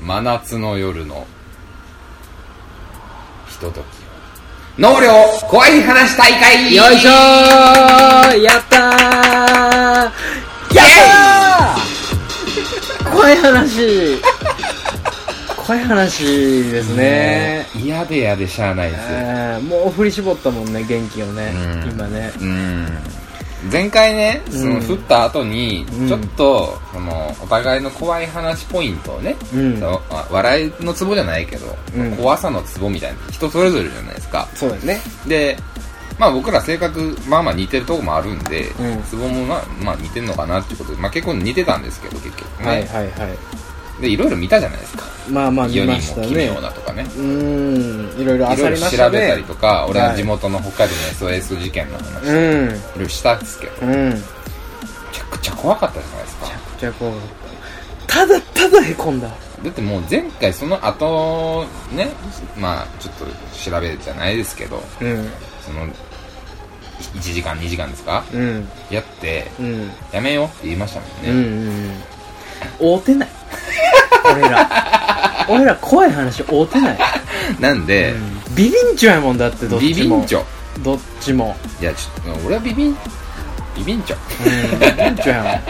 真夏の夜のひとときを。納涼怖い話大会！よいしょー！やったー！やったー！怖い話。怖い話ですね。嫌で嫌でしゃあないですよ。えーもう振り絞ったもんね元気をね。うん。今ね。うん前回ねそのうん振った後にうん。ちょっとそのお互いの怖い話ポイントをねうん。笑いのツボじゃないけど、うん。怖さのツボみたいな人それぞれじゃないですか。そうだよね。でまあ僕ら性格まあまあ似てるとこもあるんで、うん。ツボもまあまあ似てんのかなってことで、まあ、結構似てたんですけど結局ね、はいはいはいでいろいろ見たじゃないですか。まあまあ見ましたも奇妙ねなとかね。うーんいろいろいろいろ漁りました調べたりねとか、俺のはい。地元の北海道の SOS 事件の話、いうん。ろいろしたんですけどめうん。めちゃくちゃ怖かったじゃないですか。ちゃくちゃこうた。だただへこんだ。だってもう前回その後ねまあちょっと調べじゃないですけどうん。その1時間2時間ですか？うん。やってうん。やめようって言いましたもんね、うんうん会うてない。俺ら。俺ら怖い話会うてない、なんで、ビビンチョやもんだってどっビちも。ビンチョ。どっちも。いやちょっと俺はビビンビビンチョ。うんビビンチョや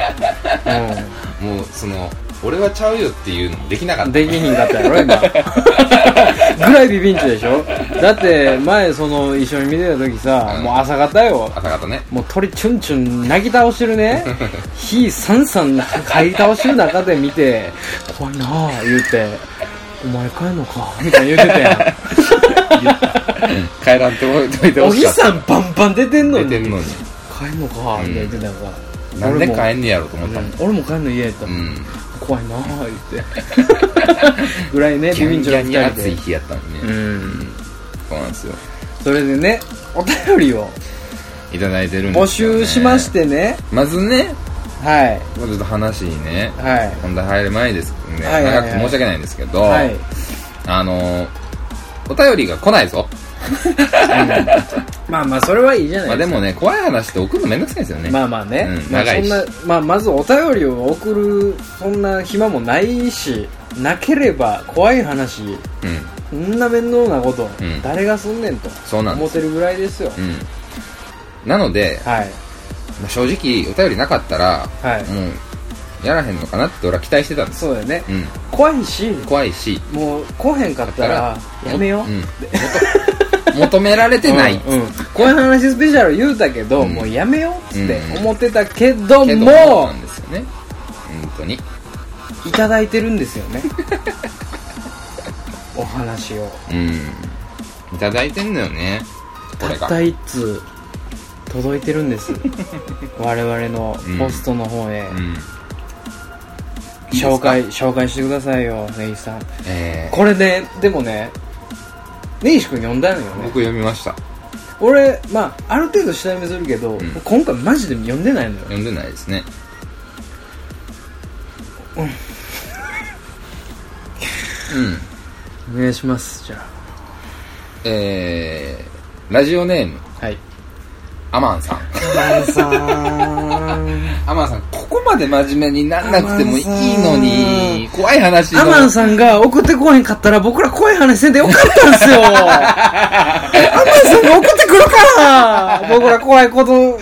も うその俺はちゃうよっていうのもできなかった。んできひんかったやろ今。ぐらいビビンチョでしょ？だって前その一緒に見てた時さ、うん。もう朝方よ。朝方ね。もう鳥チュンチュン泣き倒してるね。火さんさん買い倒してる中で見て怖いなあ言うて。お前帰んのか？みたいな言うてたやん。帰らんといてお日ほしかった。さんバンバン出てんのに。出てんのに。帰んのか？みたいな言ってたから、なんで俺も帰んねやろと思ったもんうん。俺も帰んの嫌やったうん怖いなあ言って。ぐらいねギャンビビンチョのギャンに二人で暑い日やったのにね、うん。そうなんですよ。それでねお便りをいただいてるんですよ、ね、募集しましてね。まずね。はい。ちょっと話にね。はい。本題入る前ですね、はいはいはい。長くて申し訳ないんですけど、はい。あのお便りが来ないぞまあまあそれはいいじゃないですか。もね怖い話って送るのめんどくさいんですよね。まあまあね、うんまあ、長いし。そんな、まあ、まずお便りを送るそんな暇もないしなければ怖い話うん。そんな面倒なこと、うん。誰がすんねんとそうなんです。思ってるぐらいですよ、うん。なので、はい。まあ正直お便りなかったら、はい。もうやらへんのかなって俺は期待してたんです。そうだよね。うん。怖いし。怖いし。もう来へんかったらやめよう、うん、求求められてない、うんうん。怖い話スペシャル言うたけど、うん。もうやめようってうん。思ってたけども、けどもなんですよね。本当に。いただいてるんですよね。お話を。うん。いただいてんのよね。これが。たった一通届いてるんです。我々のポストの方へ、うん。紹介紹介してくださいよネイさんえー、これねでもね根岸君読んだのよね。僕読みました。俺まあある程度下読みするけど、ん。今回マジで読んでないのよ。読んでないですね。うん。お願いしますじゃえー、ラジオネーム。あはい。アマンさん。マンさん アマンさんここまで真面目になんなくてもいいのに怖い話の。アマンさんが送ってこへんかったら僕ら怖い話せんでよかったんですよ。アマンさんが送ってくるから。僕ら怖いことこ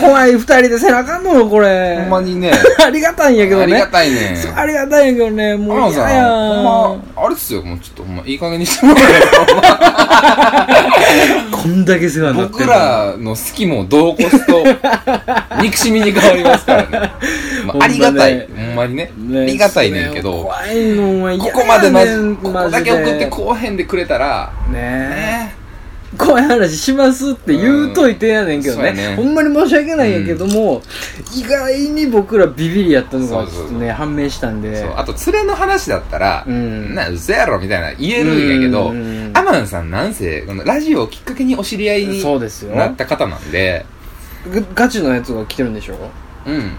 怖い二人でせなあかんのよこれ。ほんまにね。ありがたいんやけどね。ありがたいね。ありがたいんやけどね。もうアマンさんほんまあれっすよ。もうちょっとほんまいい加減にしてもらえこんだけ世話になって僕らの好きもどうこすと憎しみに変わりますからね、まあ、ありがたい。ほんまにね。ありがたいねんけど。ここまでまじ嫌やねんここだけ送ってこうへんでくれたらね。えね。怖い話しますって言うといてやねんけどね,、ほんまに申し訳ないんやけども、意外に僕らビビりやったのがちょっとね判明したんで。あと連れの話だったら、うん。な嘘やろみたいな言えるんやけど、うん。アマンさんなんせラジオをきっかけにお知り合いになった方なんでガガチのやつが来てるんでしょ？うん。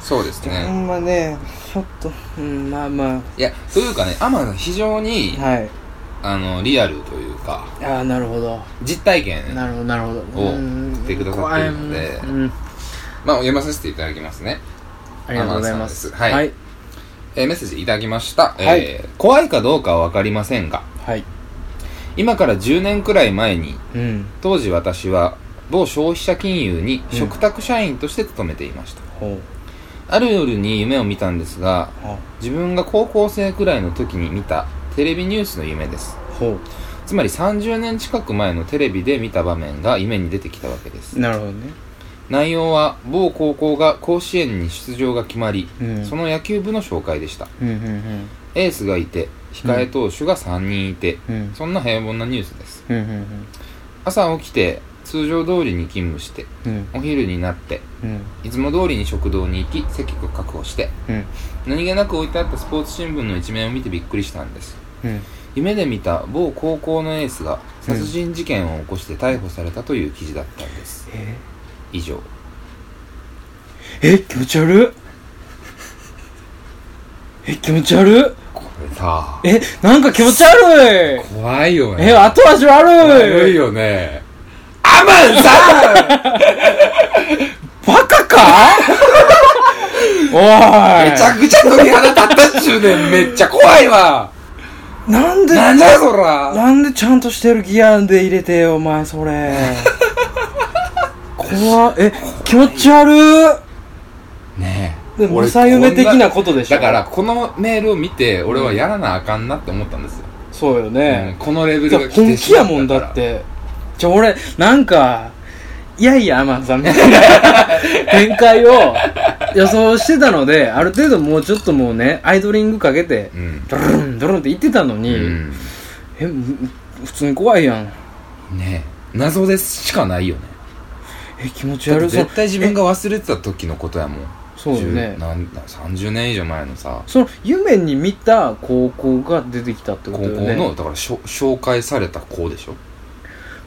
そうですほねんまねちょっとうんまあまいやというかねアマン非常にあはい。あのリアルというか。ああなるほど。実体験なるほどなるほど。をうん。送ってくださってるので。うん。まあ読まさせていただきますね。ありがとうございます。はい。はい。えーメッセージいただきました、えーはい。怖いかどうかは分かりませんが。はい。今から10年くらい前にうん。当時私は某消費者金融にうん。嘱託社員として勤めていました、ほう。ある夜に夢を見たんですがあ自分が高校生くらいの時に見たテレビニュースの夢です。ほつまり30年近く前のテレビで見た場面が夢に出てきたわけです。うなるほどね。内容は某高校が甲子園に出場が決まり、うん。その野球部の紹介でした。うんうんエースがいて控え投手が3人いて、うん。うん。そんな平凡なニュースです。うんうん。朝起きて通常通りに勤務してうん。お昼になってうん。いつも通りに食堂に行き席を確保してうん。何気なく置いてあったスポーツ新聞の一面を見てびっくりしたんです。うん。夢で見た某高校のエースが殺人事件を起こして逮捕されたという記事だったんです。え？以上。え？気持ち悪っ。え？気持ち悪っ。これさ。え？なんか気持ち悪い。怖いよね。え？後味悪い。悪いよねアマンさバカかおい。んめちゃくちゃ鳥肌立ったっちゅうねん。めっちゃ怖いわ。なんでなんだよそら。なんでちゃんとしてるギアで入れてよお前それ。怖っ。え気持ち悪っねでえ俺正夢的なことでしょ。だからこのメールを見て俺はやらなあかんなって思ったんですよ、そうようんね、このレベルが来て本気やもんだからってじゃあ俺なんかいやいやアマンさんみたいな 展開を予想してたのである程度もうちょっともうねアイドリングかけてうん。ドルンドルンって言ってたのに、うん。えむ普通に怖いやん。ねえ。謎ですしかないよね。え気持ち悪そう。絶対自分が忘れてた時のことやもん。そうよね。10なん30年以上前のさ。その夢に見た高校が出てきたってこ高校とよね。のだから紹介された子でしょ？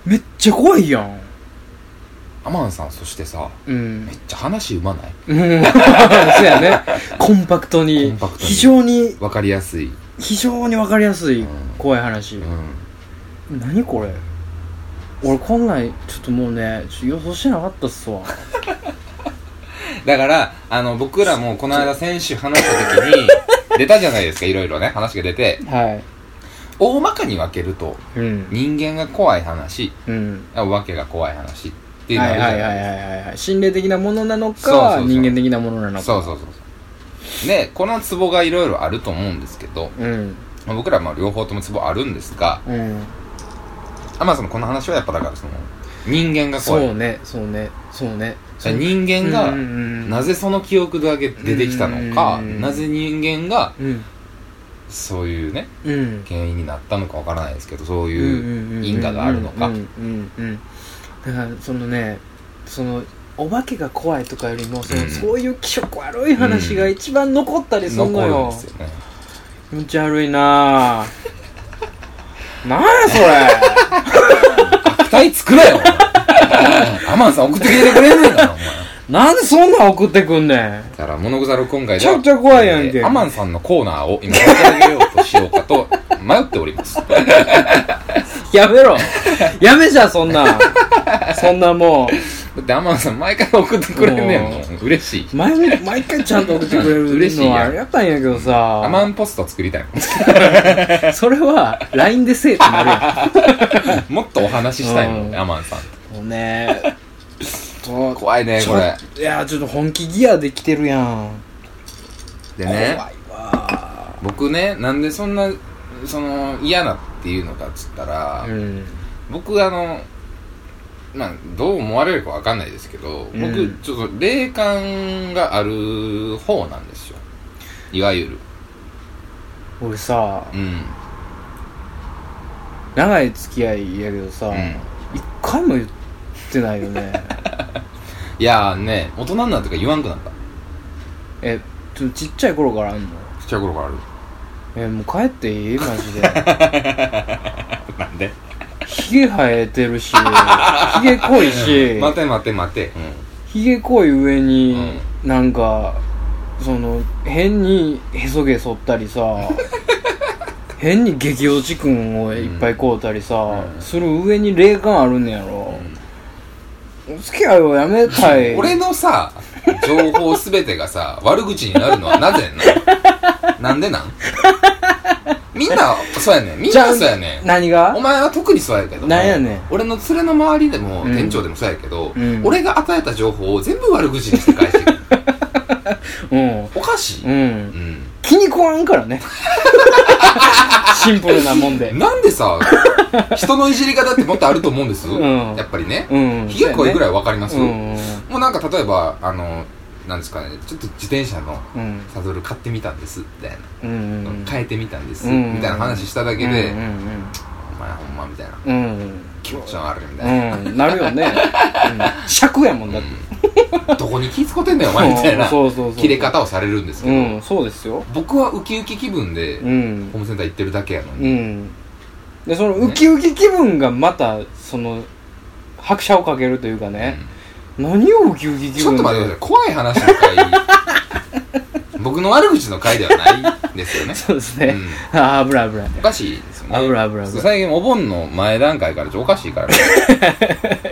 めっちゃ怖いやん。アマンさんそしてさうん。めっちゃ話うまない？うん。そうやね。コンパクトにコンパクトに。非常にわかりやすい。非常に分かりやすいうん。怖い話、うん。何これ？俺こんなんちょっともうねちょっと予想してなかったっすわ。だからあの僕らもこの間先週話した時に出たじゃないですかいろいろね。話が出て。はい大まかに分けるとうん。人間が怖い話うん。お化けが怖い話っていうのはいはいはいはいはい心霊的なものなのか人間的なものなのか。そうそうそうでこのツボがいろいろあると思うんですけどうん。まあ僕らはまあ両方ともツボあるんですがうん。アマンさんのこの話はやっぱだからその人間が怖い。そうねそうねそうね。人間がなぜその記憶だけ出てきたのかうん。なぜ人間がうんそういうねうん。原因になったのかわからないですけどそううんいう因果があるのか。だからそのねそのお化けが怖いとかよりもその、うん。そういう気色悪い話が一番残ったりするの残るんよね。気持ち悪いなぁ。なんやそれ。期待作れよ。アマンさん送ってきてくれんねんからお前なんでそんなん送ってくんねん。だから物腐る今回ではめちゃくちゃ怖いやんけ。えーアマンさんのコーナーを今立ち上げようとしようかと 迷っております。やめろ。やめじゃそんなん。そんなもだってアマンさん毎回送ってくれんねんもん。嬉しい。う毎毎回ちゃんと送ってくれる嬉しいやん。のはありがたいんやけどさ。アマンポスト作りたいもん。それは LINE でせえってなるやもっとお話ししたいもんうん。ねアマンさんん。もうねそう怖いねこれ。いやちょっと本気ギアできてるやん。でね。怖いわ。僕ねなんでそんなその嫌なっていうのかっつったら、うん。僕あのまあどう思われるかわかんないですけど、うん。僕ちょっと霊感がある方なんですよ。いわゆる。俺さうん。長い付き合いやけどさ、うん。一回も言ってないよね いやーね大人になってから言わんくなった。えちょちっちゃい頃からあんの？ちっちゃい頃からある。えもう帰っていい？マジで。なんで？ヒゲ生えてるし ヒゲ濃いし。待て待て待て、ヒゲ濃い上に、なんかその変にへそ毛剃ったりさ 変に激落ちくんをいっぱい買うたりさ、うん。する上に霊感あるんねやろ、お付き合いをやめたい。俺のさ情報すべてがさ悪口になるのはなぜななんでなん？みんなそうやねん。みんなそうやねん。何が？お前は特にそうやけどもなんやねん。俺の連れの周りでも、うん。店長でもそうやけど、うん。俺が与えた情報を全部悪口にして返してくる。うん。おかしい、ううんん。気に食わんからね シンプルなもんで。なんでさ人のいじり方ってもっとあると思うんです、うん。やっぱりね、うん。ひげ濃いぐらいわかります、うん。もうなんか例えばあのなんですかねちょっと自転車のうん。サドル買ってみたんですみたいな、うんうん変えてみたんです、うんみたいな話しただけで、うんお前ほんまみたいな。うん。うん気持ち悪いみたいな、うん。うんなるよね。うん。尺やもんだって。どこに気使ってんだよお前みたいな。そうそうそう切れ方をされるんですけど、うん。そうですよ。僕はウキウキ気分でうん。ホームセンター行ってるだけやのうに、ん。でそのウキウキ気分がまたその拍車をかけるというかね、何をウキウキ気分で？ちょっと待ってください。怖い話の回。僕の悪口の回ではないですよね。そうですね、ああ危ない危ない。おかしいですよね。危ない危ない危ない。最近お盆の前段階からちょおかしいからね。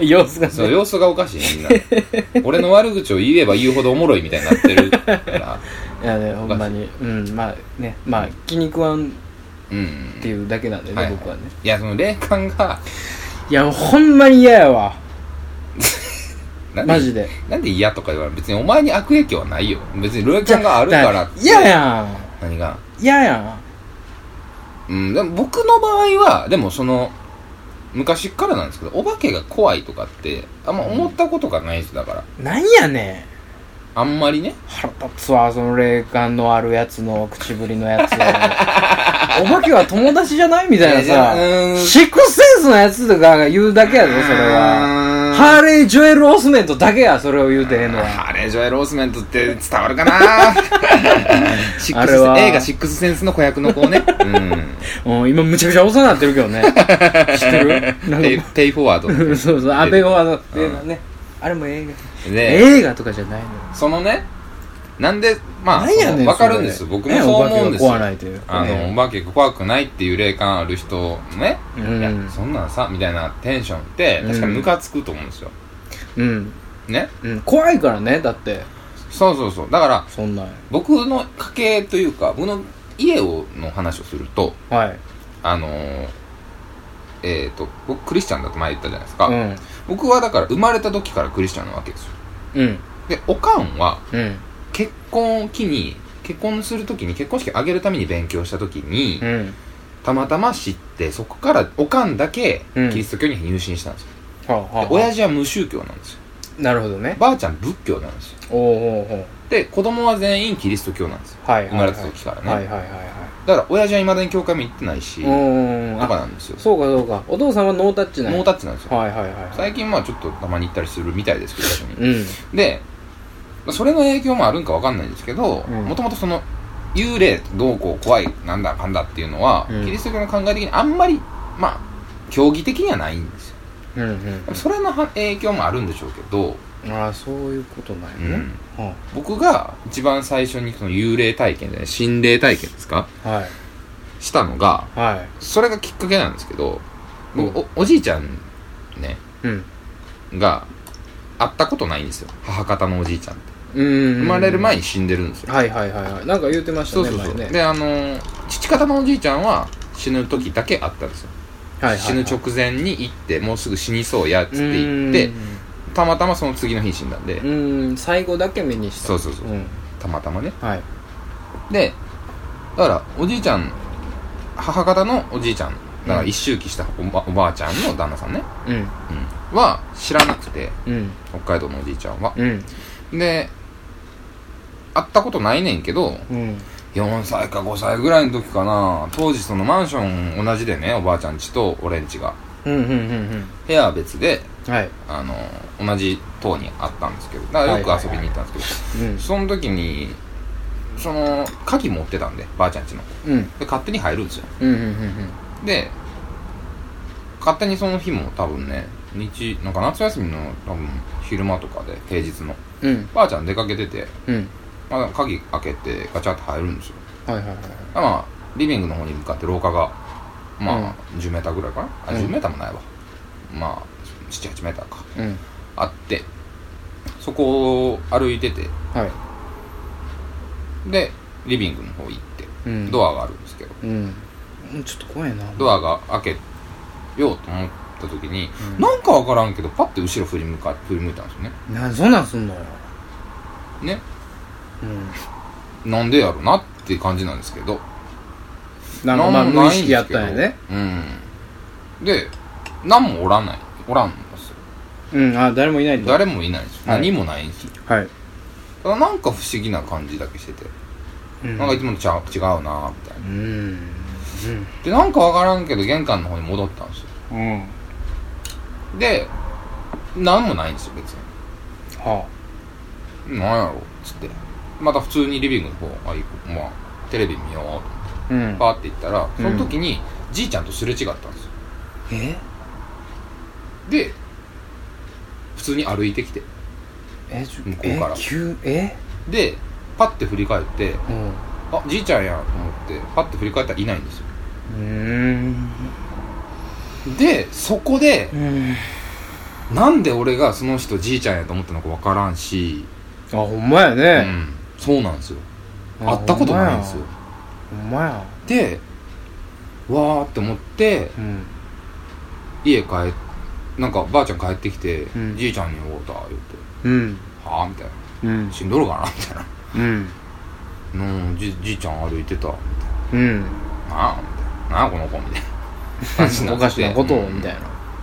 様子がね。そう様子がおかしいみんな。俺の悪口を言えば言うほどおもろいみたいになってるから。いやねほんまに。うんまあねまあ気に食わんうんっていうだけなんでね、はい僕はね。いやその霊感が。いやほんまに嫌やわ。なんマジで。なんで嫌とか言われる別にお前に悪影響はないよ。別に霊感があるからって。嫌やん。何が？嫌やうん、でも僕の場合は、でもその、昔からなんですけど、お化けが怖いとかって、あんま思ったことがないです、だから。んなんやねん。あんまりね。腹立つわその霊感のあるやつの口ぶりのやつ。お化けは友達じゃないみたいなさシックスセンスのやつとかが言うだけやぞそれは。はハーレー・ジョエル・オスメントだけやそれを言うてええのは。ハーレー・ジョエル・オースメントって伝わるかな？あれは。映画シックスセンスの子役の子ね。うん。うん今むちゃくちゃ遅なってるけどね。知ってる？ペイか。ペイフォワード。そうそう。安倍はのうん映画ねあれも映画。で、映画とかじゃないの。よそのね、なんで、まあ、わかるんです。僕もそう思うんですよ。ねお化けが怖ないという。かあね。の、お化けが怖くないっていう霊感ある人ね、うん。いや、そんなんさ、みたいなテンションって、確かにムカつくと思うんですよ。うん、ね？うん、怖いからねだって。そうそうそう。だから、そんなん。僕の家系というか、僕の家をの話をすると、はい。あのー、えっ、と、僕クリスチャンだと前言ったじゃないですか。うん。僕はだから生まれた時からクリスチャンなわけですよ。うん。で、おかんはうん結婚を機に、結婚する時に、結婚式挙げるために勉強した時に、うんたまたま知って、そこからおかんだけうんキリスト教に入信したんですよ。はあはあは親父は無宗教なんですよ。なるほどねばあちゃん仏教なんですよ。おおおおで、子供は全員キリスト教なんですよ。はいはいはい生まれた時からね。はいはいはいはいだから親父は未だに教会も行ってないし、うんうんうんとかあなんですよ。そうかそうかお父さんはノータッチなんやノータッチなんですよ。はいはいはいはい最近まあちょっとたまに行ったりするみたいですけど。うんで、それの影響もあるんかわかんないんですけど、うん。もともとその、幽霊どうこう怖いなんだかんだっていうのは、うん。キリスト教の考え的にあんまり、まあ、競技的にはないんですよ。うんうんそれのは影響もあるんでしょうけど、ああそういうことなんやね。は僕が一番最初にその幽霊体験で、心霊体験ですか？あはい。したのが、はい。それがきっかけなんですけど、僕、うん。おおじいちゃんね、うん。が、会ったことないんですよ。母方のおじいちゃんって。うん生まれる前に死んでるんですよ。はいはいはいはい。なんか言うてましたそうそうそう。ね前ね。で、あのー父方のおじいちゃんは死ぬ時だけあったんですよ。はいはいはい。死ぬ直前に行って、もうすぐ死にそうやっつって言って、たまたまその次の日に死んだんで、うんうん。最後だけ目にした。そうそうそう。うん。たまたまね。はい。で、だから、おじいちゃん、母方のおじいちゃん、だからうん。一周忌したおばおばあちゃんの旦那さんね、うん。うん、は知らなくて、うん。北海道のおじいちゃんは。うん。で、会ったことないねんけど、うん。4歳か5歳ぐらいの時かな。当時そのマンション同じでねおばあちゃん家と俺ん家が。うんうんうん部屋は別でうんはい。あの同じ棟にあったんですけどだからよく遊びに行ったんですけど、うん。その時にその鍵持ってたんでばあちゃん家の。うん。で勝手に入るんですよ。うんうんうん。で勝手にその日も多分ね日なんか夏休みの多分昼間とかで平日の。うん。ばあちゃん出かけてて、うんまあ、鍵開けてガチャって入るんですよ。はいはいはいまあ、リビングの方に向かって廊下が、まあ、10メーターぐらいかな？あ、うん。10メーターもないわ。まあ、7、8メーターか。うん。あって、そこを歩いてて、はい。で、リビングの方行って、うん。ドアがあるんですけど。うん。うんちょっと怖いな。ドアが開けようと思った時に、うん。なんかわからんけどパッて後ろ振り向か振り向いたんですよね。なんそんなんすんのよ。ねうん。なんでやろなっていう感じなんですけど。なんかまあもない無意識やったんやね。うん。で何もおらない。おらんんですよ。うんあ誰もいないと。誰もいないんです。よ、はい。何もないんですよはい。ただなんか不思議な感じだけしてて、うん。なんかいつもとちゃう違うなみたいな。うん。でなんかわからんけど玄関の方に戻ったんですよ。うん。うんで何もないんですよ別に。はなんやろっつってまた普通にリビングの方あいまあテレビ見ようと思ってあうん。パーって行ったらその時にじいちゃんとすれ違ったんですよ。え？で普通に歩いてきてえ向こうから。え急え？でパッて振り返ってうん。あじいちゃんやと思ってパッて振り返ったらいないんですよ。うーん。でそこでうん。なんで俺がその人じいちゃんやと思ったのかわからんし、あほんまやうねん、そうなんですよ。あ会ったことないんですよ。ほんまや。でわーって思ってうん。家帰っなんかばあちゃん帰ってきて、うん。じいちゃんに会うた言って。うん。はあみたいな。うん。死んどるかなみたいな。うん。うんじじいちゃん歩いてた。みうん。たいななあみたいな。なあこの子みたいな。感じになおってかしなことをうん。みたいな。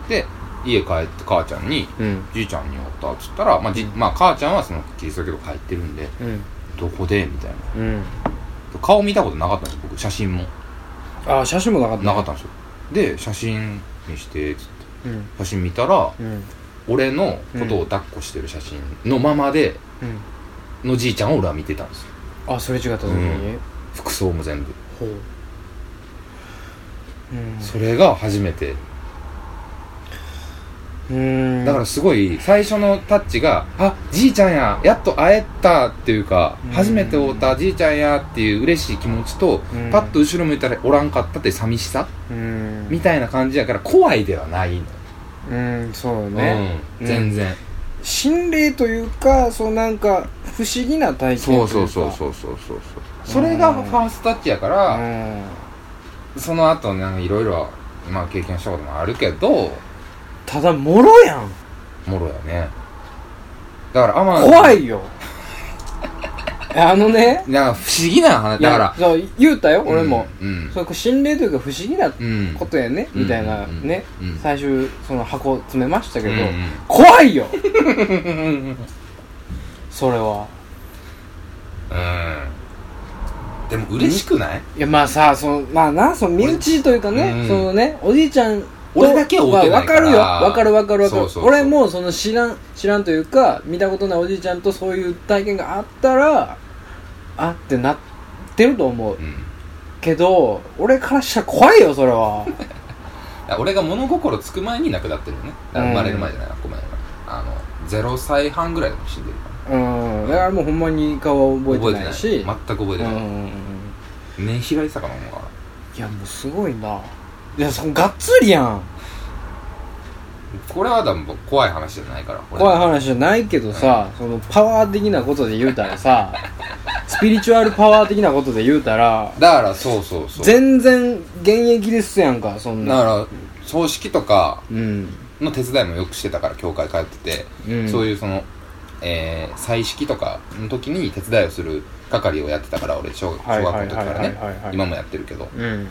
で家帰って母ちゃんにうん「じいちゃんに会った」っつったら、まあじまあ、母ちゃんはそのキリスト教帰ってるんでうん「どこで?」みたいな。うん。顔見たことなかったんです僕。写真も。あ写真もなかった。なかったんですよ。で写真見してつって。うん。写真見たらうん。俺のことを抱っこしてる写真のままでうん。のじいちゃんを俺は見てたんですよ。あそれ違った時に？うん。服装も全部。ほう。うん。それが初めてうんだからすごい最初のタッチが「あじいちゃんややっと会えた」っていうかうん。初めて会うたじいちゃんやっていう嬉しい気持ちとうん。パッと後ろ向いたらおらんかったって寂しさうん。みたいな感じやから怖いではないのうんそうよね。うん全然。心霊というかそうなんか不思議な体験といそううか。そうそうそうそうそうそう。それがファーストタッチやからうん。その後なんかいろいろまあ経験したこともあるけどただもろやん。もろやね。だからあま怖いよ。あのね。なんか不思議な話。いだからやそう言うたよ俺も、うん。そう心霊というか不思議なうん。ことやね、うんみたいなうんね、うん。最終その箱詰めましたけど、うん怖いよ。それは。うん。でも嬉しくない？いやまあさそのまあなその身内というかね、うん。そのねおじいちゃんと俺だけは会うてないから。わかるよ。わかるわかるわかる。俺もその知らん知らんというか見たことないおじいちゃんとそういう体験があったらあってなってると思う。うん。けど俺からしたら怖いよそれは。俺が物心つく前に亡くなってるよね。生まれる前じゃないごめんごめん。あの0歳半ぐらいでも死んでるかうん。だからもうほんまに顔はら覚えてない。し全く覚えてない。うん目開いてたかな思ういやもうすごいないやそのがっつりやん。これは多分怖い話じゃないから。俺怖い話じゃないけどさ、そのパワー的なことで言うたらさ スピリチュアルパワー的なことで言うたらだからそうそうそう。全然現役ですやんかそんな。だから葬式とかうん、の手伝いもよくしてたから教会通ってて、うん、そういうその、えー、祭式とかの時に手伝いをする係をやってたから俺小小学校の時からね。今もやってるけど。うん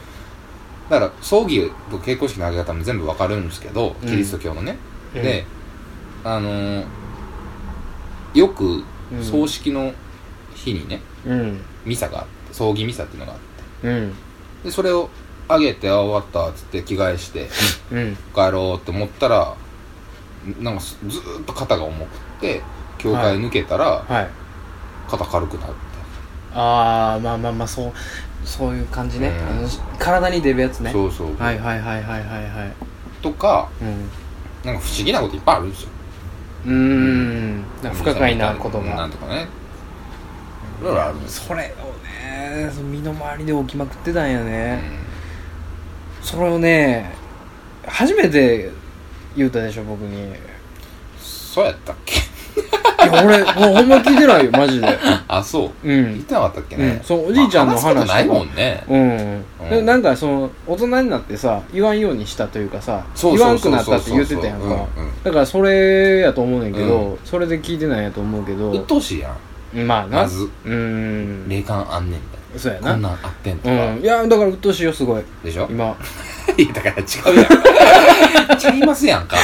だから葬儀と結婚式の挙げ方も全部わかるんですけどうん。キリスト教のね、うん。であのーよくうん葬式の日にねうん。ミサがあって葬儀ミサっていうのがあって。うん。でそれをあげてあ終わったっつって着替えしてうん。帰ろうって思ったらなんかずっと肩が重くって教会抜けたらはい。肩軽くなって、ああまあまあまあそうそういう感じね、うん。あの体に出るやつね。そうそう、はいはいはいはいはいはい。とかうん。なんか不思議なこといっぱいあるんですよ。うーん。なんか不可解なことながんとかね。いろいろあるんです。よ、それをねその身の回りで起きまくってたんやうね、ん。それをね初めて言うたでしょ僕に。そうやったっけ？いや俺もうほんま聞いてないよマジで。あそう。う言っんてなかったっけね、うん。そうおじいちゃんのまあ話すことないもんね。うん、うん。でなんかその大人になってさ言わんようにしたというかさそう言わんくなったって言ってたやんか、うんうん。だからそれやと思うねんけど、うそれで聞いてないやと思うけど。鬱陶しいやん。まあな。まず。うーん。霊感あんねんみたそうやな。いなこんなんあってんとうか、ん。いやだから鬱陶しいよすごい。でしょ？今。いやだから違うやん。ちゃいますやんか。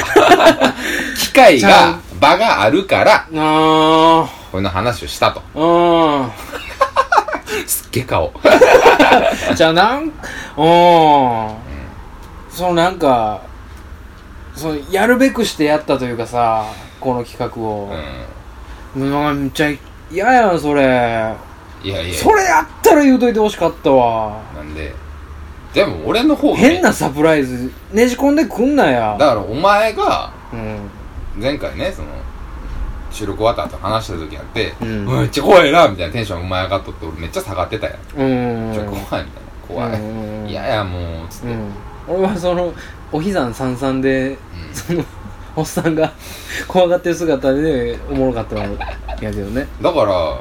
機会ちゃが場があるからあこの話をしたと。ー すっげえ顔。う んじゃあなんうん。そのなんかそのやるべくしてやったというかさこの企画を。う、うん、めっちゃ嫌やんそれ。んいやいや。それやったら言うといてほしかったわ。なんで。でも俺の方が変なサプライズねじ込んでくんなや。だからお前がうん前回ねその収録終わった後話した時やって、うん。めっちゃ怖いなみたいなテンションお前上がっとって俺めっちゃ下がってたやん、うん。ちょ怖いみたいな。怖い、うん。いやいやもうつって、うん。俺はそのおひざんさんさんでうん。そのおっさんが怖がってる姿でおもろかったんやけどね。だから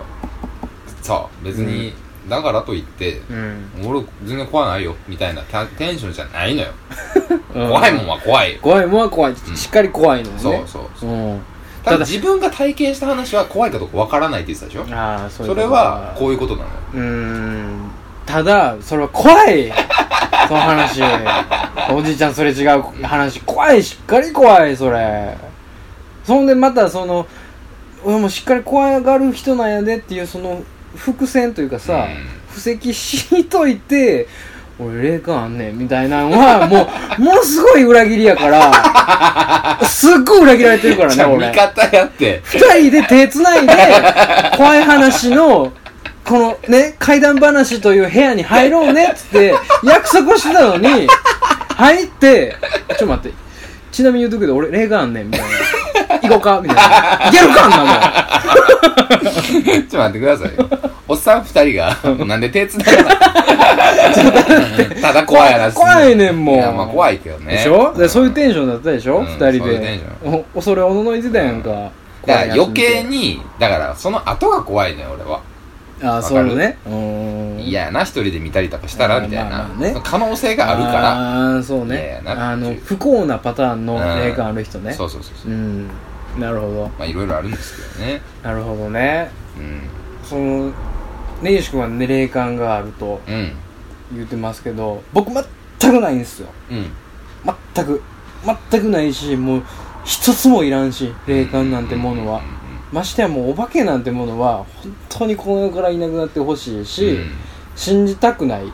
さ別に、だからといってうん。俺全然怖ないよみたいなテテンションじゃないのよ、うん。怖いもんは怖い。よ、怖いもんは怖い。しっかり怖いのよね。そうそうそうう。ん。ただ自分が体験した話は怖いかどうかわからないって言ってたでしょ？ああそうそれはこういうことなの。ようーん。ただそれは怖い。その話。おじいちゃんそれ違う話。怖いしっかり怖いそれ。そんでまたその俺もしっかり怖がる人なんやでっていうその伏線というかさ、うん。布石しといて俺霊感あんねんみたいなのはもう ものすごい裏切りやからすっごい裏切られてるからね俺。味方やって。二人で手繋いで、怖い話の、このね、怪談話という部屋に入ろうねっつって、約束してたのに、入って、ちょっと待って、ちなみに言うとくけど、俺、霊があんねん、みたいな。行こうかみたいな。いけるかあんなもん。ちょっと待ってくださいよ。おっさん二人が、なんで手繋がない？ただ怖い話。怖いねんもういや、まあ怖いけどね。でしょ？でそういうテンションだったでしょ？うん二ういうテンシで。お恐れおののいてたやんか。だから余計に。に、だからその後が怖いのよ、俺は。ああ、そうね。うーん。嫌やな、一人で見たりとかしたら、みたいなまあまあね。可能性があるから。ああ、そう嫌やね。なあの、不幸なパターンの霊感ある人ね。そうそうそうそうう。ん。なるほど。まあいろいろあるんですけどね。なるほどね。うん。その、根岸君はね霊感があるとうん。言ってますけど、僕全くないんですよ。うん。全く。全くないし、もう、一つもいらんし、霊感なんてものは。ましてやもうお化けなんてものは、本当にこの世からいなくなってほしいし、うん。信じたくない。うん。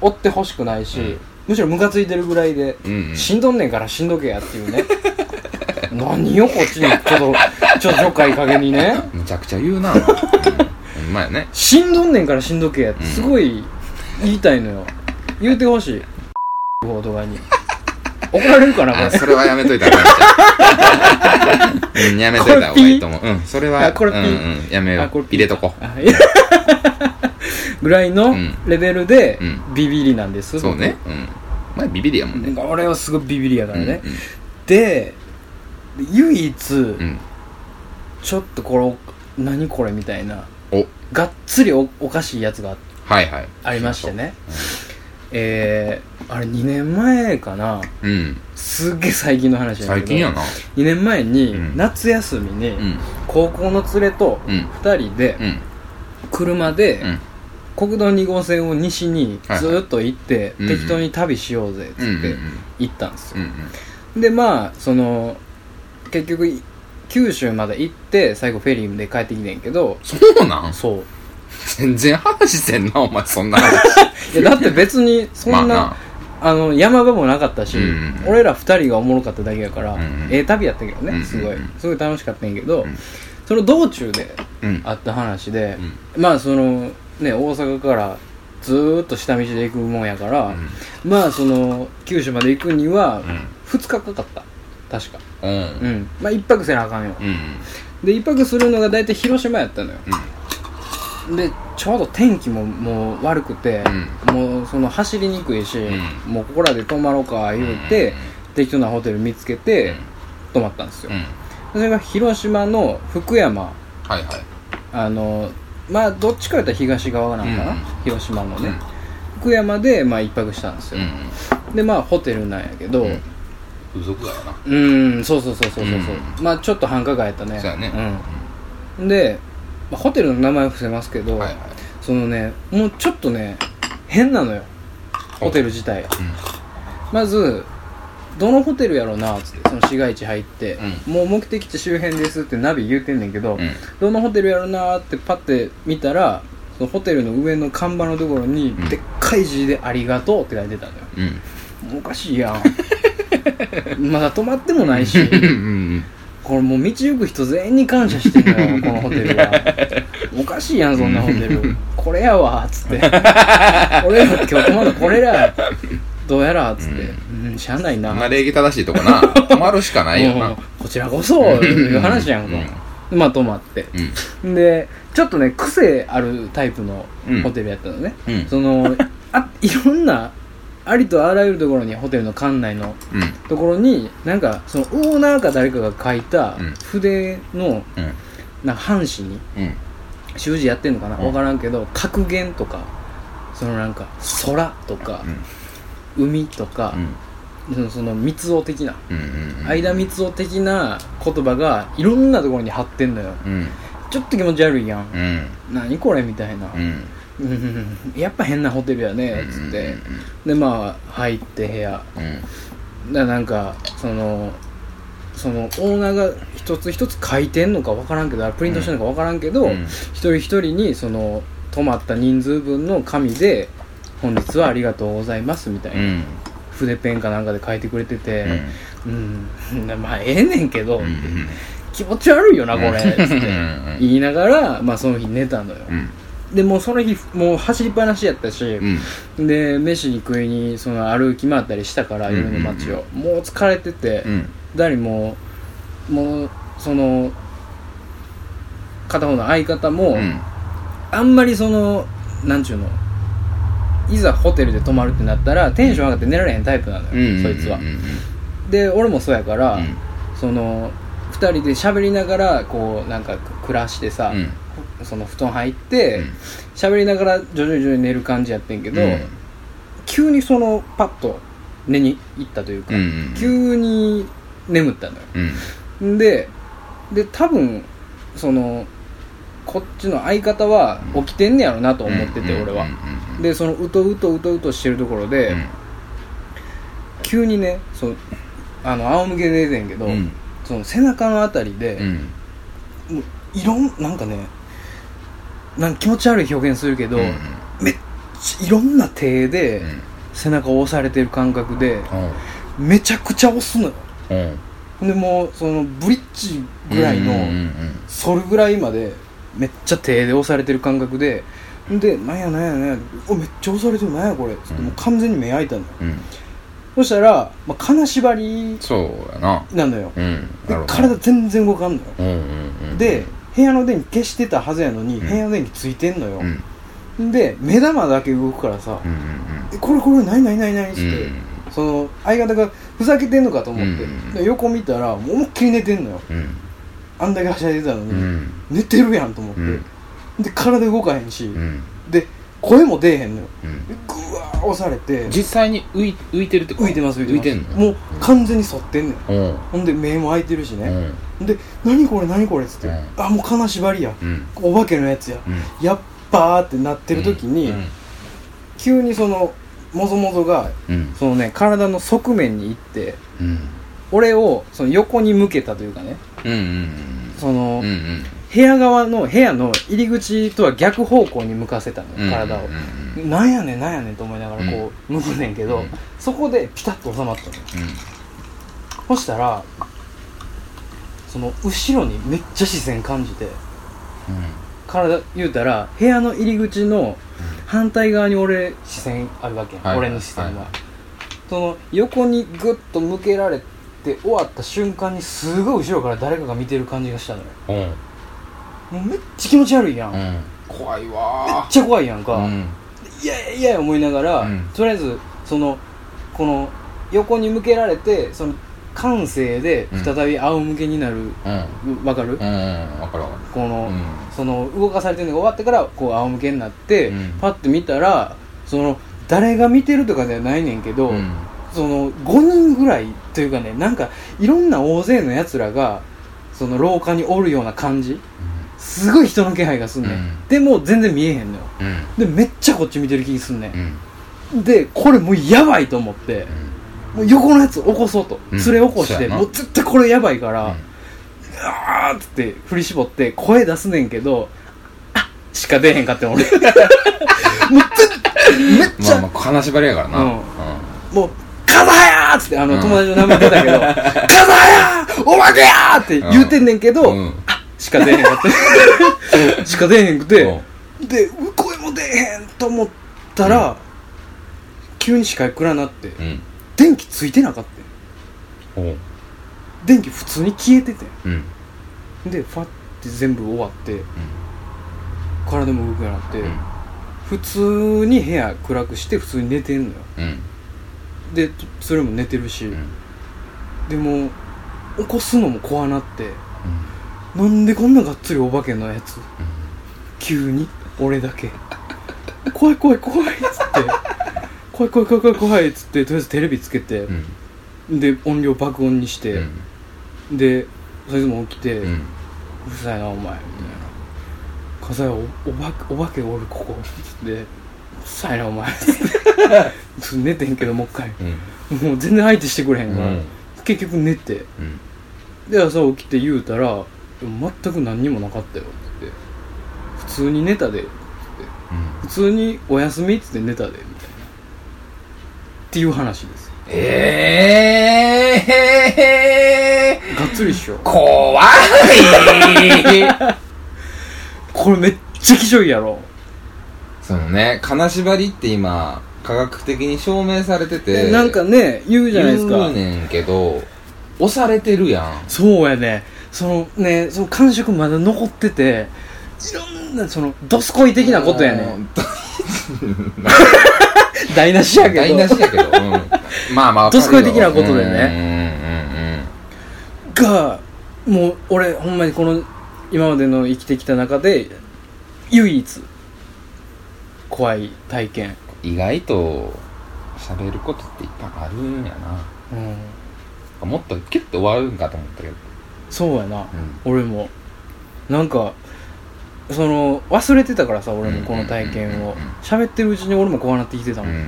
追ってほしくないし、うんむしろムカついてるぐらいで、うん。うん。死んどんねんから死んどけやっていうね。何よ、こっちに、ちょっと、ちょっとちょっかい加減にね。むちゃくちゃ言うな。うん。ほんまやね。死んどんねんから死んどけやって、すごい言いたいのよ。言うてほしい。方とかに。怒られるかな、こあ、れ。それはやめといた方がいい。うん、やめといた方がいいと思う。うん、それは、うんうん、やめよう。入れとこ ぐらいのうんレベルでうんビビりなんです。う。そうね。うん。前ビビりやもんね。僕。俺はすごいビビりやからね。うんで、唯一。ちょっとこれ、何これみたいな、お、がっつりおおかしいやつがはいはい。ありましてね。えー、あれ2年前かな。うん。すっげえ最近の話やけど最近やな。2年前にうん夏休みにうん。高校の連れとうん。2人でうん。車でうん。国道2号線を西にずーっと行ってうん適当に旅しようぜっつうん。って行ったんですよ。でまあその結局い九州まで行って最後フェリーで帰ってきてんけどそうなん？そう全然話せんな、お前、そんな話。いやだって別にそんな、まああの山場もなかったし、うん俺ら二人がおもろかっただけやから、うんうんええ旅やったけどね、うんうんすごいすごい楽しかったんやけど、うんその道中でな。うん。あった話でう、ん。まあそのね大阪からずーっと下道で行くもんやから、まあその九州まで行くには2日かかった確かうん。うん。うんまあ1泊せなあかんようん。で1泊するのが大体広島やったのようん。でちょうど天気ももう悪くて、うん。もうその走りにくいし、うもうここらで泊まろうか言うて、適当なホテル見つけて、泊まったんですよ、それが広島の福山。はいはい。あのまあどっちか言ったら東側なのかな、うん。広島のね、福山でまあ一泊したんですよ、うん。でまあホテルなんやけどうん。うんそうそうそうそうそうそう、うまあちょっと繁華街やったね。そうやね。うん。で、まあ、ホテルの名前は伏せますけど、はいはい。そのねもうちょっとね変なのよ。ホテル自体。まずどのホテルやろうなっつってその市街地入って、うもう目的地周辺ですってナビ言うてんねんけど、うん。どのホテルやろうなってパッて見たらそのホテルの上の看板のところに、ん。でっかい字で「ありがとう」って書いてたのよ。おかしいやん。まだ泊まってもないし。うんうんこれもう道行く人全員に感謝してんのよ このホテルは。おかしいやんそんなホテル。これやわっつって。俺ら今日泊まるのこれらどうやらっつって。うん、しゃあないな。そんな礼儀正しいとこな。泊まるしかないよな。こちらこそいう話やんか、まあ泊まって。うん。でちょっとね癖あるタイプのうん。ホテルやったのね、うん。そのあいろんなありとあらゆるところにホテルの館内のうん。ところになんかそのオーナーか誰かが書いたうん。筆のうん。なんか半紙にうん。習字やってんのかな？うん。分からんけど格言とかそのなんか空とか海とかう、ん。そのその密音的な間密音的な言葉がいろんなところに貼ってんのよ。うん。ちょっと気持ち悪いやん。うん。何これ？みたいなやっぱ変なホテルやねつって。でまあ入って部屋。うん。だなんかそのそのオーナーが一つ一つ書いてんのか分からんけどプリントしてんのか分からんけど、うん。一人一人にその泊まった人数分の紙で「本日はありがとうございます」みたいな、うん。筆ペンかなんかで書いてくれてて。うん、まあええねんけど、うん。気持ち悪いよなこれ、つって。うん。言いながら、まあ、その日寝たのよ、うんでもうその日もう走りっぱなしやったし、うん。で飯に食いにその歩き回ったりしたから夜の街を、もう疲れてて、うん。誰ももうその片方の相方も、うん。あんまりそのなんちゅうのいざホテルで泊まるってなったらテンション上がって寝られへんタイプなのよ、うん。そいつは、うんで俺もそうやから、うん。その2人で喋りながらこうなんか暮らしてさ、うんその布団入ってうん。喋、りながら徐々に徐々に寝る感じやってんけど、うん。急にそのパッと寝に行ったというか、うんうん急に眠ったのよ。うん。でで多分そのこっちの相方は起きてんねやろなと思ってて、俺は、うんでそのうとうとうとうとしてるところで、うん。急にねそうあの仰向けで寝てんけど、うん。その背中のあたりで、うん。もういろんなんかねなんか気持ち悪い表現するけど、うん。めっちゃいろんな手でうん。背中を押されてる感覚でうん。めちゃくちゃ押すのよ。うん。でもうそのブリッジぐらいの、うんうんそれぐらいまでめっちゃ手で押されてる感覚ででなんやなんやなんやおめっちゃ押されてるなんやこれつってうん。もう完全に目開いたのよ、うん。うんそしたら、まあ、金縛りそうやな。なのよ。うん。でなるほど体全然動かんのよ。うんうんうん。で部屋の電気消してたはずやのに、うん。部屋の電気ついてんのよ。う、ん。で目玉だけ動くからさうんうん「えこれこれ何何何何?」っつって、うん。その相方がふざけてんのかと思って、うん。で横見たらもう思いっきり寝てんのよ。うん。あんだけはしゃいでたのに、うん。寝てるやんと思って、うん。で体動かへんし、うん。で声も出えへんのよ。うん。でぐわー押されて。実際に浮い浮いてるってこと？浮いてます浮いてます。浮いてんの？もう完全に反ってんねん。うん。ほんで目も開いてるしうね、ん。で「何これ何これ」っつって「うん。あもう金縛りや、うん。お化けのやつや、うん。やっばーってなってる時に、うん。急にそのもぞもぞがうん。そのね体の側面に行ってうん。俺をその横に向けたというかね。うんうんその、うんうん部屋側の部屋の入り口とは逆方向に向かせたのうんよ体を、うん。なんやねんなんやねんと思いながらこう向くねんけど、うん。そこでピタッと収まったのよ。そしたらその後ろにめっちゃ視線感じて体言うたら部屋の入り口の反対側に俺視線あるわけやん、はい俺の視線は、はいその横にグッと向けられて終わった瞬間にすごい後ろから誰かが見てる感じがしたのよもうめっちゃ気持ち悪いやん、めっうん。怖いわ。ちゃ怖いやんか、うん。いやいやいや思いながら、うん。とりあえずそのこの横に向けられてその感性で再び仰向けになる。うん。わかる？うんうんわかるわかこの、るうん。その動かされてるのが終わってからこう仰向けになって、うん。パッて見たらその誰が見てるとかではないねんけど、うん。その5人ぐらいというかねなんかいろんな大勢のやつらがその廊下におるような感じすごい人の気配がすんねん、うん。でも全然見えへんのよ。うん。でめっちゃこっち見てる気すんねうん。ん、でこれもうやばいと思って。もう横のやつ起こそうと、うん。連れ起こして。もう絶対これやばいから、うん。あーっつって振り絞って声出すねんけどあしか出へんかってん俺 もう全めっちゃ、まあまあ金縛りやからな。うん。うん。もう「カザヤー!」っつってあの、うん。友達の名前出たけど 「カザヤー!お化けやー!」って言うてんねんけど、うんしか出へんかって。しか出へんくて、で声も出へんと思ったら、急に視界暗なってうん。電気ついてなかった。おう。電気普通に消えてて。うん。でファッて全部終わって体も動くようになって、うん。普通に部屋暗くして普通に寝てんのよ。うん。でそれも寝てるし、うん。でも起こすのも怖なってなんでこんながっつりお化けのやつ？急に。俺だけ。怖い怖い怖いっつって。怖い怖い怖い怖い怖いっつってとりあえずテレビつけて。う、ん。で音量爆音にしうて、ん。でそいつも起きて、ううんるさいなお前。みたいな「火災おおばお化けおるここ」つって「うるさいなお前」つってちょっと寝てんけどもう一回。うん。もう全然相手してくれへんから、うん。結局寝て。うん。で朝起きて言うたら「全く何にもなかったよ」って普通に寝たで」って普通に「お休み」っつって寝たでみたいなっていう話ですええがっつりっしょ。怖い。これめっちゃきしょいやろ。そのね。金縛りって今科学的に証明されててなんかね言うじゃないですか。言うねんけど押されてるやん。そうやねそのねその感触まだ残ってていろんなそのドスコイ的なことやねん。台無しやけど。台無しやけど、うん、まあまあドスコイ的なことでね。がもう俺ほんまにこの今までの生きてきた中で唯一怖い体験。意外と喋ることっていっぱいあるんやうん。なもっとキュッと終わるんかと思ったけどそうやな。うん。俺も。なんかその忘れてたからさ俺もこの体験を。うん。うん。うん。うん喋ってるうちに俺も怖なってきてたもん、めう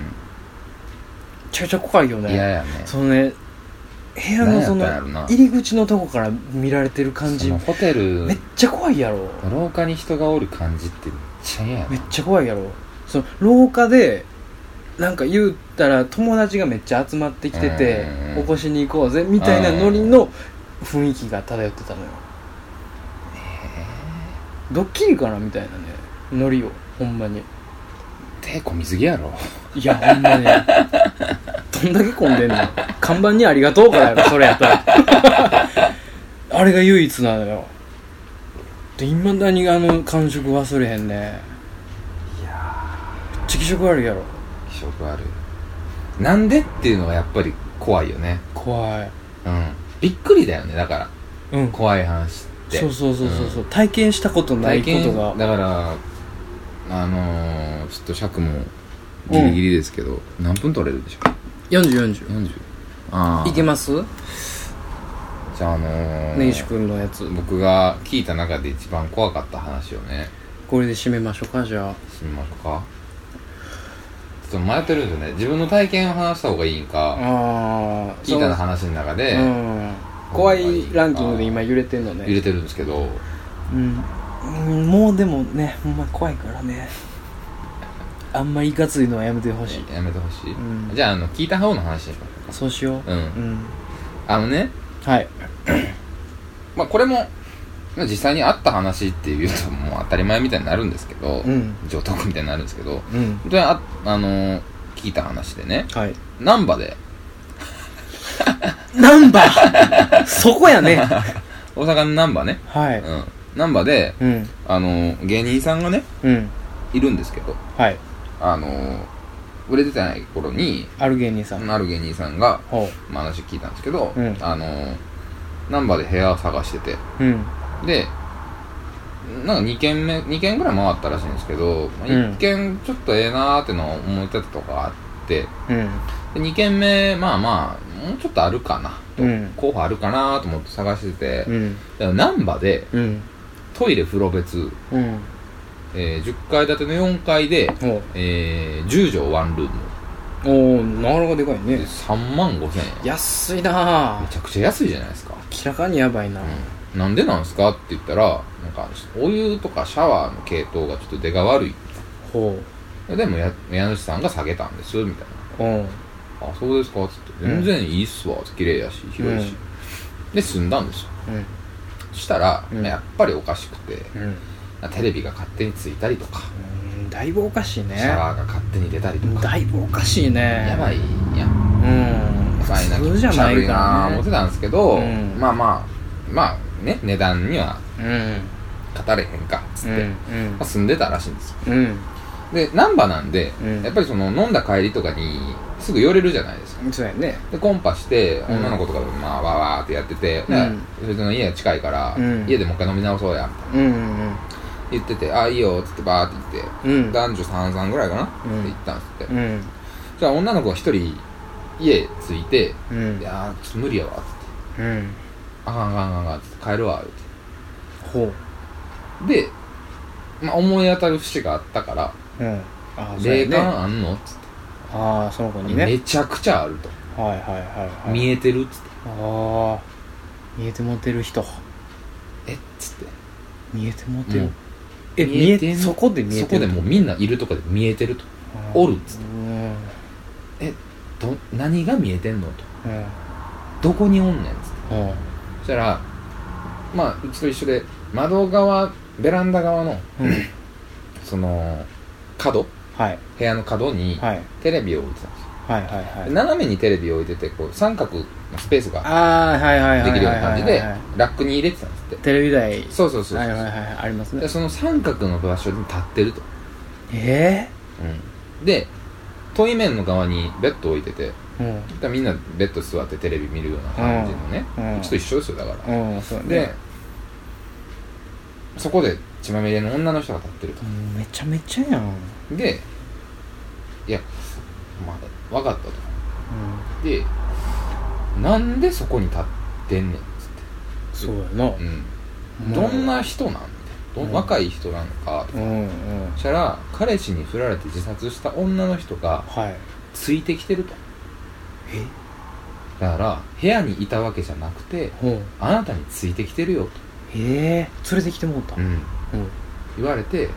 ちゃくちゃ怖いよんね。嫌やね。そのね部屋のその入り口のとこから見られてる感じ。ホテル。めっちゃ怖いやろ。廊下に人がおる感じってめっちゃ嫌やな。めっちゃ怖いやろ。その廊下でなんか言ったら友達がめっちゃ集まってきててうん。起こしに行こうぜみたいなノリの雰囲気が漂ってたのよ。ドッキリかなみたいなね。ノリをほんまに。手込みすぎやろ。いやほんまに。どんだけ混んでんの。看板にありがとうからやろそれやったら。あれが唯一なのよ。でいまだにあの感触忘れへんね。いやめっちゃ気色悪いやろ。気色悪い。なんでっていうのがやっぱり怖いよね。怖い。うんびっくりだよねだから。うん。怖い話って。そうそうそうそうそう、体験したことないことが。だからあのー、ちょっと尺もギリギリですけど、何分取れるでしょ4040 40ああいけます？じゃああのー、根岸君のやつ。僕が聞いた中で一番怖かった話をね。これで締めましょうかじゃあ。しみましょうかちょっと迷ってるんですよね。自分の体験を話した方がいいんか聞いた話の中で、うん。怖いランキングで今揺れてんのね。入れてるんですけど。うん、うんもうでもねほんま怖いからね。あんまりいかついのはやめてほしい。やめてほしい、うん。じゃああの聞いた方の話にしましょ。そうしよう。うん、うん。あのね。はい。まあこれもまあ実際にあった話っていうともう当たり前みたいになるんですけど、うん。上等句みたいになるんですけどうん。本当にあ、あのー聞いた話でねはい。難波で。ナンバーそこやね。大阪の難波ね、はい。うん、難波で、うん。あのー芸人さんがねうん。いるんですけどはい。あのー売れてない頃にある芸人さん。ある芸人さんが、ほまあ、話聞いたんですけど、うん。あの難波で部屋を探しててううんでなんか2軒目2軒ぐらい回ったらしいんですけど、まあ、うん。1軒ちょっとええなーってのを思ってたとこがあってうん。で2軒目まあまあもうちょっとあるかなと、うん。候補あるかなと思って探してて、うん。だから難波でうん。トイレ風呂別、うん。えー10階建ての4階で、ほえー10畳ワンルーム。うおおなかなかでかいでね3万5千円。安いなぁめちゃくちゃ安いじゃないですか、明らかにやばいな。うん、なんでなんですか？って言ったらなんかお湯とかシャワーの系統がちょっと出が悪い。ほでもや家主さんが下げたんですみたいな。ううんあそうですか？っつってうん全然いいっすわ綺麗やし広いし、で住んだんですよ。うん。そしたら、うん。やっぱりおかしくてうん。テレビが勝手についたりとか、うんだいぶおかしいね。シャワーが勝手に出たりとか、だいぶおかしいね。やばいやん。うん。やばいな普通じゃない気持ち悪いな思ってたんですけど、うん。まあまあまあね値段にはうん語れへんかっつって、うん。まあ、住んでたらしいんですよ。うん。で難波なんで、うん。やっぱりその飲んだ帰りとかにすぐ寄れるじゃないですか。うんそうやね。でコンパしてうん。女の子とかでまあわーわーってやってて、うん。でそいつの家が近いから、うん。家でもう一回飲み直そうやみたいな。うんうん言ってて「あいいよ」っつってバーって言って、うん。男女33ぐらいかな、うん。って言ったんですって、うん。じゃあ女の子が一人家着いて「うん。いやーちょっと無理やわ」っつって。うん「あかんあかんあかん帰るわ」って。ほで、まあ、思い当たる節があったからううんあ「霊感あんの?」っつって、ああその子にね。めちゃくちゃあると、はいはいはいはい。見えてるっつって。ああ見えて持てる人。え？っつって。見えて持てる。もうえ見えてんそこで見えそてる？こでもうみんないるとこで見えてると。あー。おるっつって。うん。えど何が見えてんのと。うん。どこにおんねんっつって。うん。そしたらまあうちと一緒で窓側ベランダ側のうん。その角？はい。部屋の角にはい。テレビを置いてたんですよ、はいはいはい。で斜めにテレビを置いててこう三角のスペースができるような感じでラックに入れてたんですってテレビ台。そうそうそうそう、はいはいはいありますね。でその三角の場所に立ってると、えうん、で対面の側にベッドを置いててえうん。みんなベッド座ってテレビ見るような感じのね、うん。うちと一緒ですよだから、うんそうでねそこで血まみれの女の人が立ってると。うんめちゃめちゃやん。うんでいやまあ分かったと。でなんでそこに立ってんねんっつそうやな。って、うん。まあどんな人なんみたいな。どうん。若い人なのかとか。うんうん。そしたら彼氏に振られて自殺した女の人がはい。ついてきてると。えだから部屋にいたわけじゃなくてほうあなたについてきてるよええ。連れてきてもうた。と、うん、うん。言われて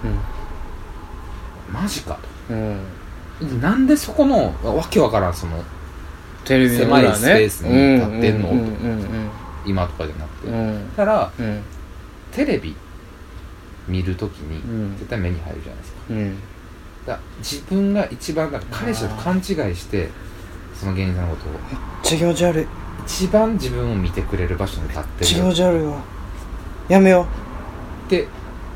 マジかうんうん。となんでそこのわけわからんそのテレビの裏ね。狭いスペースに立ってんの？うん。うん今とかじゃなくて、うん。うんたらうん。テレビ見るときにうん。絶対目に入るじゃないですか。うん。だから自分が一番なんか彼氏だと勘違いしてその芸人さんのことを。めっちゃ気持ち悪い。一番自分を見てくれる場所に立って気る持ち悪いわ。やめよって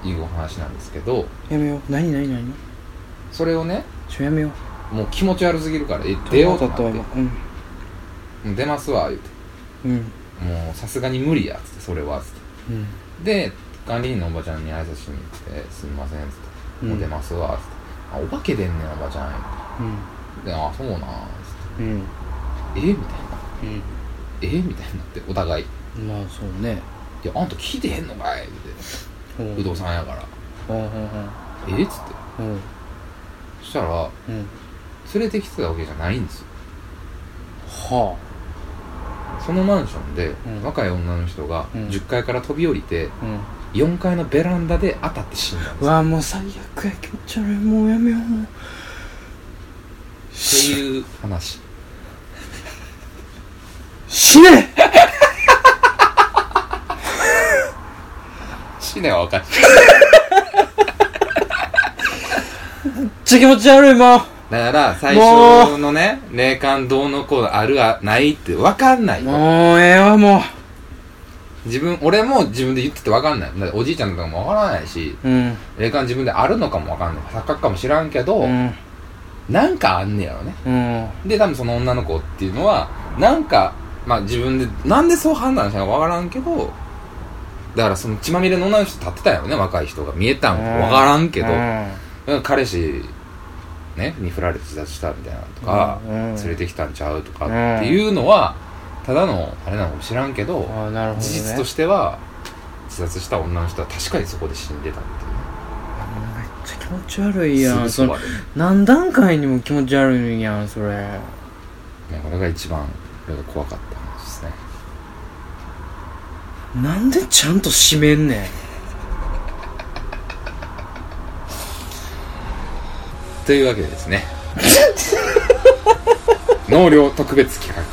いうお話なんですけど。うやめよう。何何何？それをねちょやめよう。もう気持ち悪すぎるからえ出ようと思って今うん。もう出ますわ言うて。うん。もうさすがに無理やっつってそれはっつって。うん。で管理員のおばちゃんに挨拶しに行って「すみません」っつって「うん。もう出ますわ」っつって「あお化け出んねんおばちゃん」言うてで「あそうなん」うん。うん「え？みたいな「え？みたいになってお互い「うんまあそうね。いやあんた聞いてへんのかい」言うてう。不動産やから。うんうん「え？っ?」つって。うんう。んそしたらうん。連れてきてたわけじゃないんですよ。はそのマンションでうん。若い女の人がうん。10階から飛び降りてあうん。4階のベランダで当たって死んだんですわもう最悪や気持ち悪いもうやめようもう。っていう話死ね。死ねは分かる。めっちゃ気持ち悪いもうだから最初のね霊感どうのこうのあるあないって分かんない。よもうええわも自分俺も自分で言ってて分かんない。だっておじいちゃんとかも分からないしううん。霊感自分であるのかも分かんない。錯覚かもしらんけど、うん。なんかあんねやろね。うん。で多分その女の子っていうのはなんかまあ自分でなんでそう判断したのかわからんけどだからその血まみれの女の人立ってたよね若い人が。見えたんかわからんけど、うん。うん彼氏ねに振られて自殺したみたいなのとか、連れてきたんちゃうとかっていうのはただのあれなのかも知らんけど、ね。事実としては自殺した女の人は確かにそこで死んでたっていう。ねめっちゃ気持ち悪いやん。そのすぐそばで。ね何段階にも気持ち悪いやんそれ。ねこれが一番俺が怖かった話ですね。なんでちゃんと締めんねん？というわけでですね。納涼特別企画。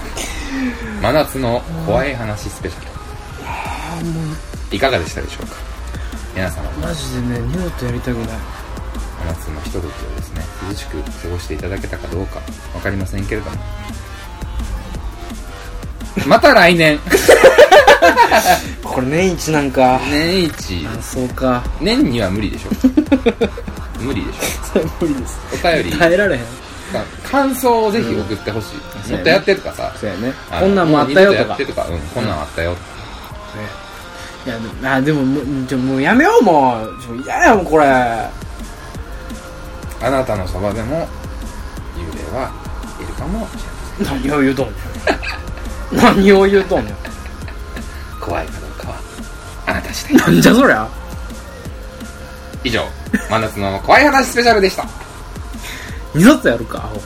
真夏の怖い話スペシャル。ああもういかがでしたでしょうか？皆様。マジでね二度とやりたくない。真夏のひとときをですね涼しく過ごしていただけたかどうか分かりませんけれどもまた来年。これ年一なんか。年一。あそうか。年には無理でしょ。無理でしそれ無理です。ょお便り。耐えられへん。感想をぜひ送ってほしい、うん。もっとやってとかさ。そうやね。こんなんもあったよとか。とか。うんこんなんあったよ、いやであでももうもうやめようもう。嫌やもんこれ。あなたのそばでも幽霊はいるかもしれません。何を言うとんねん何を言うとんねん。怖いかどうかはあなた次第。なんじゃそりゃ。以上真夏の怖い話スペシャルでした。二度とやるかアホ